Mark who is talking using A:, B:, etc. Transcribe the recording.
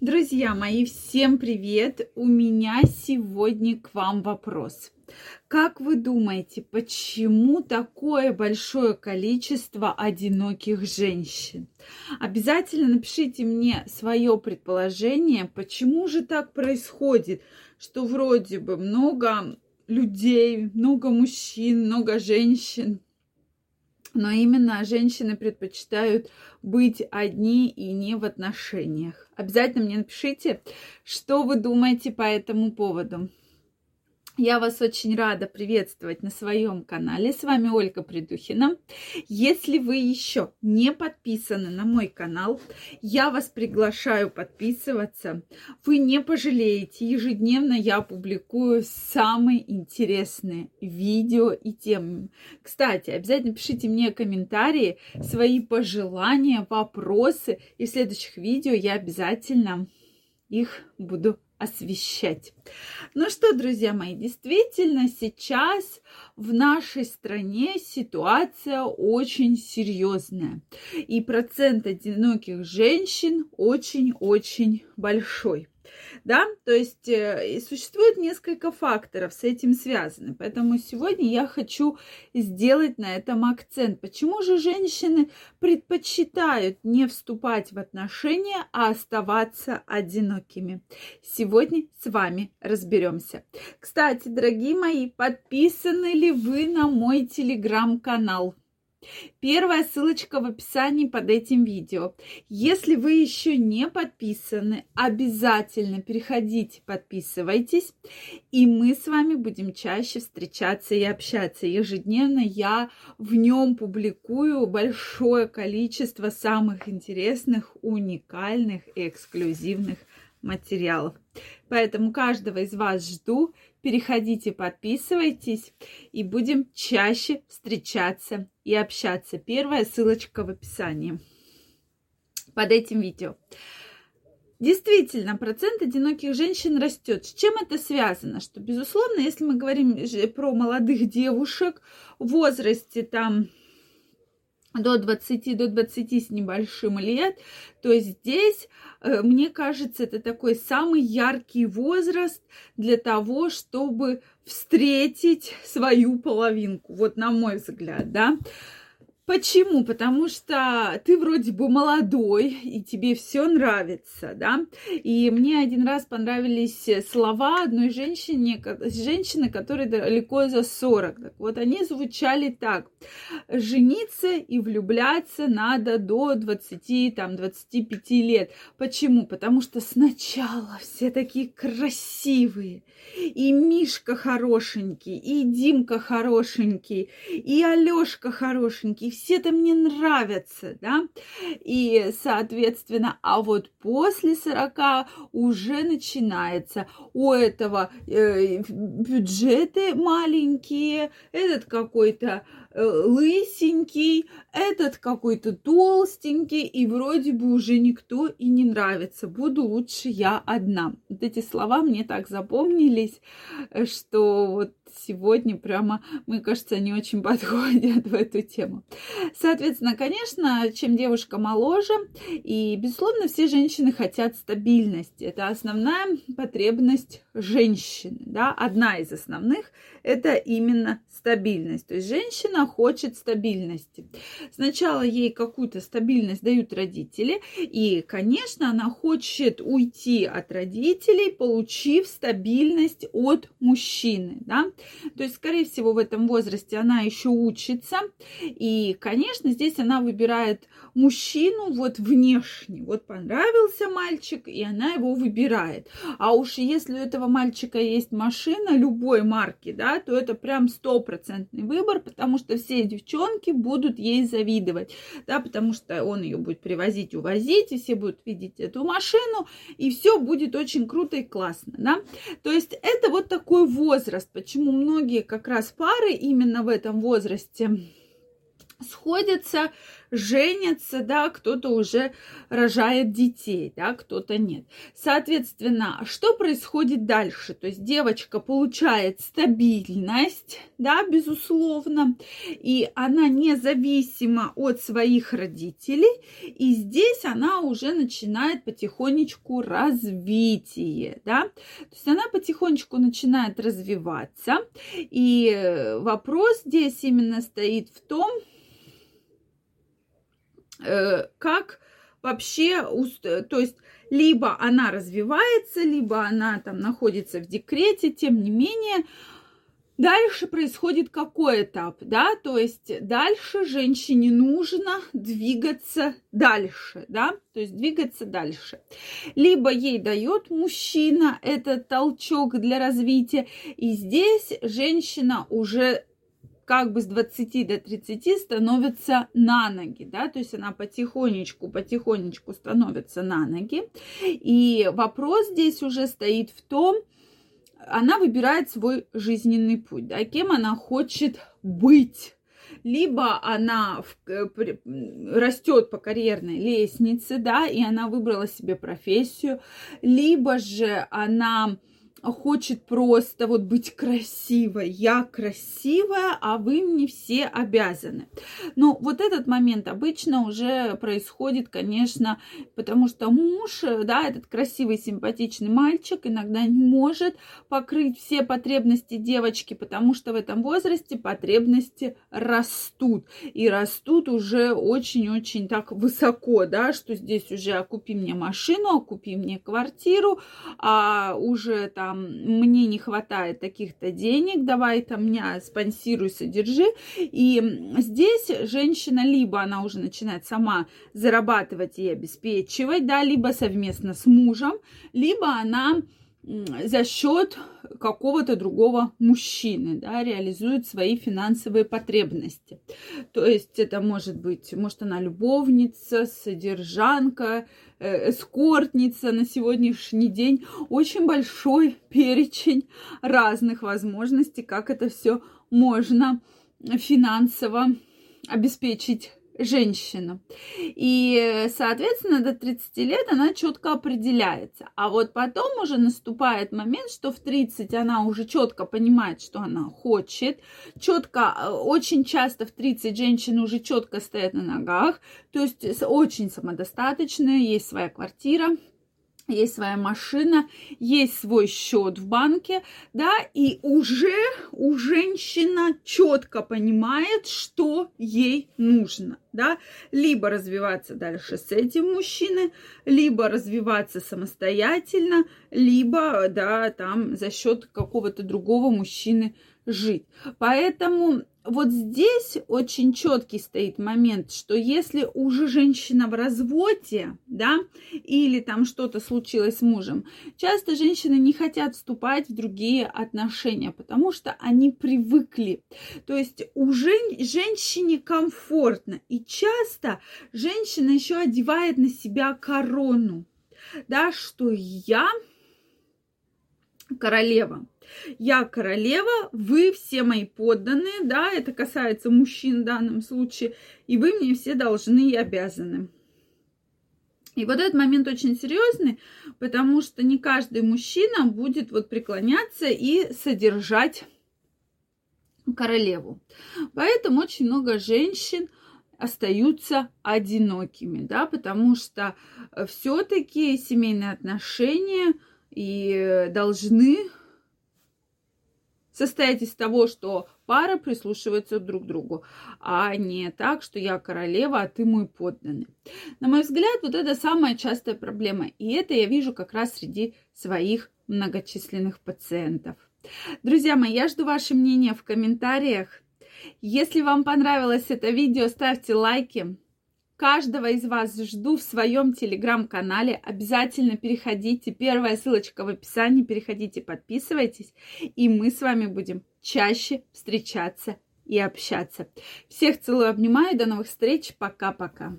A: Друзья мои, всем привет! У меня сегодня к вам вопрос. Как вы думаете, почему такое большое количество одиноких женщин? Обязательно напишите мне свое предположение, почему же так происходит, что вроде бы много людей, много мужчин, много женщин, но именно женщины предпочитают быть одни и не в отношениях. Обязательно мне напишите, что вы думаете по этому поводу. Я вас очень рада приветствовать на своем канале. С вами Ольга Придухина. Если вы еще не подписаны на мой канал, я вас приглашаю подписываться. Вы не пожалеете. Ежедневно я публикую самые интересные видео и темы. Кстати, обязательно пишите мне комментарии, свои пожелания, вопросы. И в следующих видео я обязательно их буду освещать. Ну что, друзья мои, действительно сейчас в нашей стране ситуация очень серьезная. И процент одиноких женщин очень-очень большой да, то есть э, существует несколько факторов с этим связаны, поэтому сегодня я хочу сделать на этом акцент. Почему же женщины предпочитают не вступать в отношения, а оставаться одинокими? Сегодня с вами разберемся. Кстати, дорогие мои, подписаны ли вы на мой телеграм-канал? Первая ссылочка в описании под этим видео. Если вы еще не подписаны, обязательно переходите, подписывайтесь, и мы с вами будем чаще встречаться и общаться. Ежедневно я в нем публикую большое количество самых интересных, уникальных и эксклюзивных материалов. Поэтому каждого из вас жду. Переходите, подписывайтесь и будем чаще встречаться и общаться. Первая ссылочка в описании под этим видео. Действительно, процент одиноких женщин растет. С чем это связано? Что, безусловно, если мы говорим про молодых девушек в возрасте там до 20, до 20 с небольшим лет, то здесь, э, мне кажется, это такой самый яркий возраст для того, чтобы встретить свою половинку, вот на мой взгляд, да. Почему? Потому что ты вроде бы молодой, и тебе все нравится, да? И мне один раз понравились слова одной женщины, женщины, которой далеко за 40. Так вот, они звучали так. Жениться и влюбляться надо до 20, там, 25 лет. Почему? Потому что сначала все такие красивые, и Мишка хорошенький, и Димка хорошенький, и Алёшка хорошенький, все-то мне нравятся, да, и, соответственно, а вот после 40 уже начинается. У этого э, бюджеты маленькие, этот какой-то лысенький, этот какой-то толстенький, и вроде бы уже никто и не нравится. Буду лучше я одна. Вот эти слова мне так запомнились, э, что вот сегодня прямо, мне кажется, они очень подходят в эту тему. Соответственно, конечно, чем девушка моложе, и, безусловно, все женщины хотят стабильности. Это основная потребность женщины, да, одна из основных, это именно стабильность. То есть женщина хочет стабильности. Сначала ей какую-то стабильность дают родители, и, конечно, она хочет уйти от родителей, получив стабильность от мужчины, да. То есть, скорее всего, в этом возрасте она еще учится, и, конечно, здесь она выбирает мужчину вот внешне. Вот понравился мальчик, и она его выбирает. А уж если у этого мальчика есть машина любой марки, да, то это прям стопроцентный выбор, потому что все девчонки будут ей завидовать, да, потому что он ее будет привозить, увозить, и все будут видеть эту машину, и все будет очень круто и классно, да. То есть это вот такой возраст, почему многие как раз пары именно в этом возрасте сходятся, женятся, да, кто-то уже рожает детей, да, кто-то нет. Соответственно, что происходит дальше? То есть девочка получает стабильность, да, безусловно, и она независима от своих родителей, и здесь она уже начинает потихонечку развитие, да, то есть она потихонечку начинает развиваться, и вопрос здесь именно стоит в том, как вообще, то есть либо она развивается, либо она там находится в декрете, тем не менее, Дальше происходит какой этап, да, то есть дальше женщине нужно двигаться дальше, да, то есть двигаться дальше. Либо ей дает мужчина этот толчок для развития, и здесь женщина уже как бы с 20 до 30 становится на ноги, да, то есть она потихонечку, потихонечку становится на ноги. И вопрос здесь уже стоит в том, она выбирает свой жизненный путь, да, кем она хочет быть либо она э, растет по карьерной лестнице, да, и она выбрала себе профессию, либо же она хочет просто вот быть красивой. Я красивая, а вы мне все обязаны. Но вот этот момент обычно уже происходит, конечно, потому что муж, да, этот красивый, симпатичный мальчик иногда не может покрыть все потребности девочки, потому что в этом возрасте потребности растут. И растут уже очень-очень так высоко, да, что здесь уже «А купи мне машину, а купи мне квартиру, а уже там, мне не хватает таких-то денег, давай там меня спонсируй, содержи. И здесь женщина либо она уже начинает сама зарабатывать и обеспечивать, да, либо совместно с мужем, либо она за счет какого-то другого мужчины, да, реализует свои финансовые потребности. То есть это может быть, может она любовница, содержанка, э, эскортница на сегодняшний день. Очень большой перечень разных возможностей, как это все можно финансово обеспечить женщину. И, соответственно, до 30 лет она четко определяется. А вот потом уже наступает момент, что в 30 она уже четко понимает, что она хочет. Четко, э, очень часто в 30 женщины уже четко стоят на ногах. То есть очень самодостаточная, есть своя квартира, есть своя машина, есть свой счет в банке, да, и уже у женщина четко понимает, что ей нужно, да, либо развиваться дальше с этим мужчиной, либо развиваться самостоятельно, либо, да, там за счет какого-то другого мужчины жить. Поэтому вот здесь очень четкий стоит момент, что если уже женщина в разводе, да, или там что-то случилось с мужем, часто женщины не хотят вступать в другие отношения, потому что они привыкли. То есть у жен- женщине комфортно, и часто женщина еще одевает на себя корону, да, что я королева. Я королева, вы все мои подданные, да, это касается мужчин в данном случае, и вы мне все должны и обязаны. И вот этот момент очень серьезный, потому что не каждый мужчина будет вот преклоняться и содержать королеву. Поэтому очень много женщин остаются одинокими, да, потому что все-таки семейные отношения и должны состоять из того, что пара прислушивается друг к другу, а не так, что я королева, а ты мой подданный. На мой взгляд, вот это самая частая проблема. И это я вижу как раз среди своих многочисленных пациентов. Друзья мои, я жду ваше мнение в комментариях. Если вам понравилось это видео, ставьте лайки. Каждого из вас жду в своем телеграм-канале. Обязательно переходите. Первая ссылочка в описании. Переходите, подписывайтесь. И мы с вами будем чаще встречаться и общаться. Всех целую, обнимаю. До новых встреч. Пока-пока.